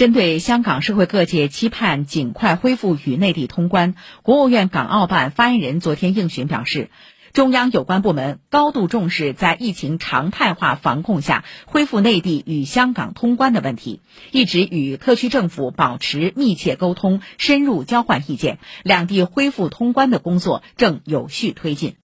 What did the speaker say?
针对香港社会各界期盼尽快恢复与内地通关国务院港澳办发言人昨天应询表示中央有关部门高度重视在疫情常态化防控下恢复内地与香港通关的问题一直与特区政府保持密切沟通深入交换意见两地恢复通关的工作正有序推进。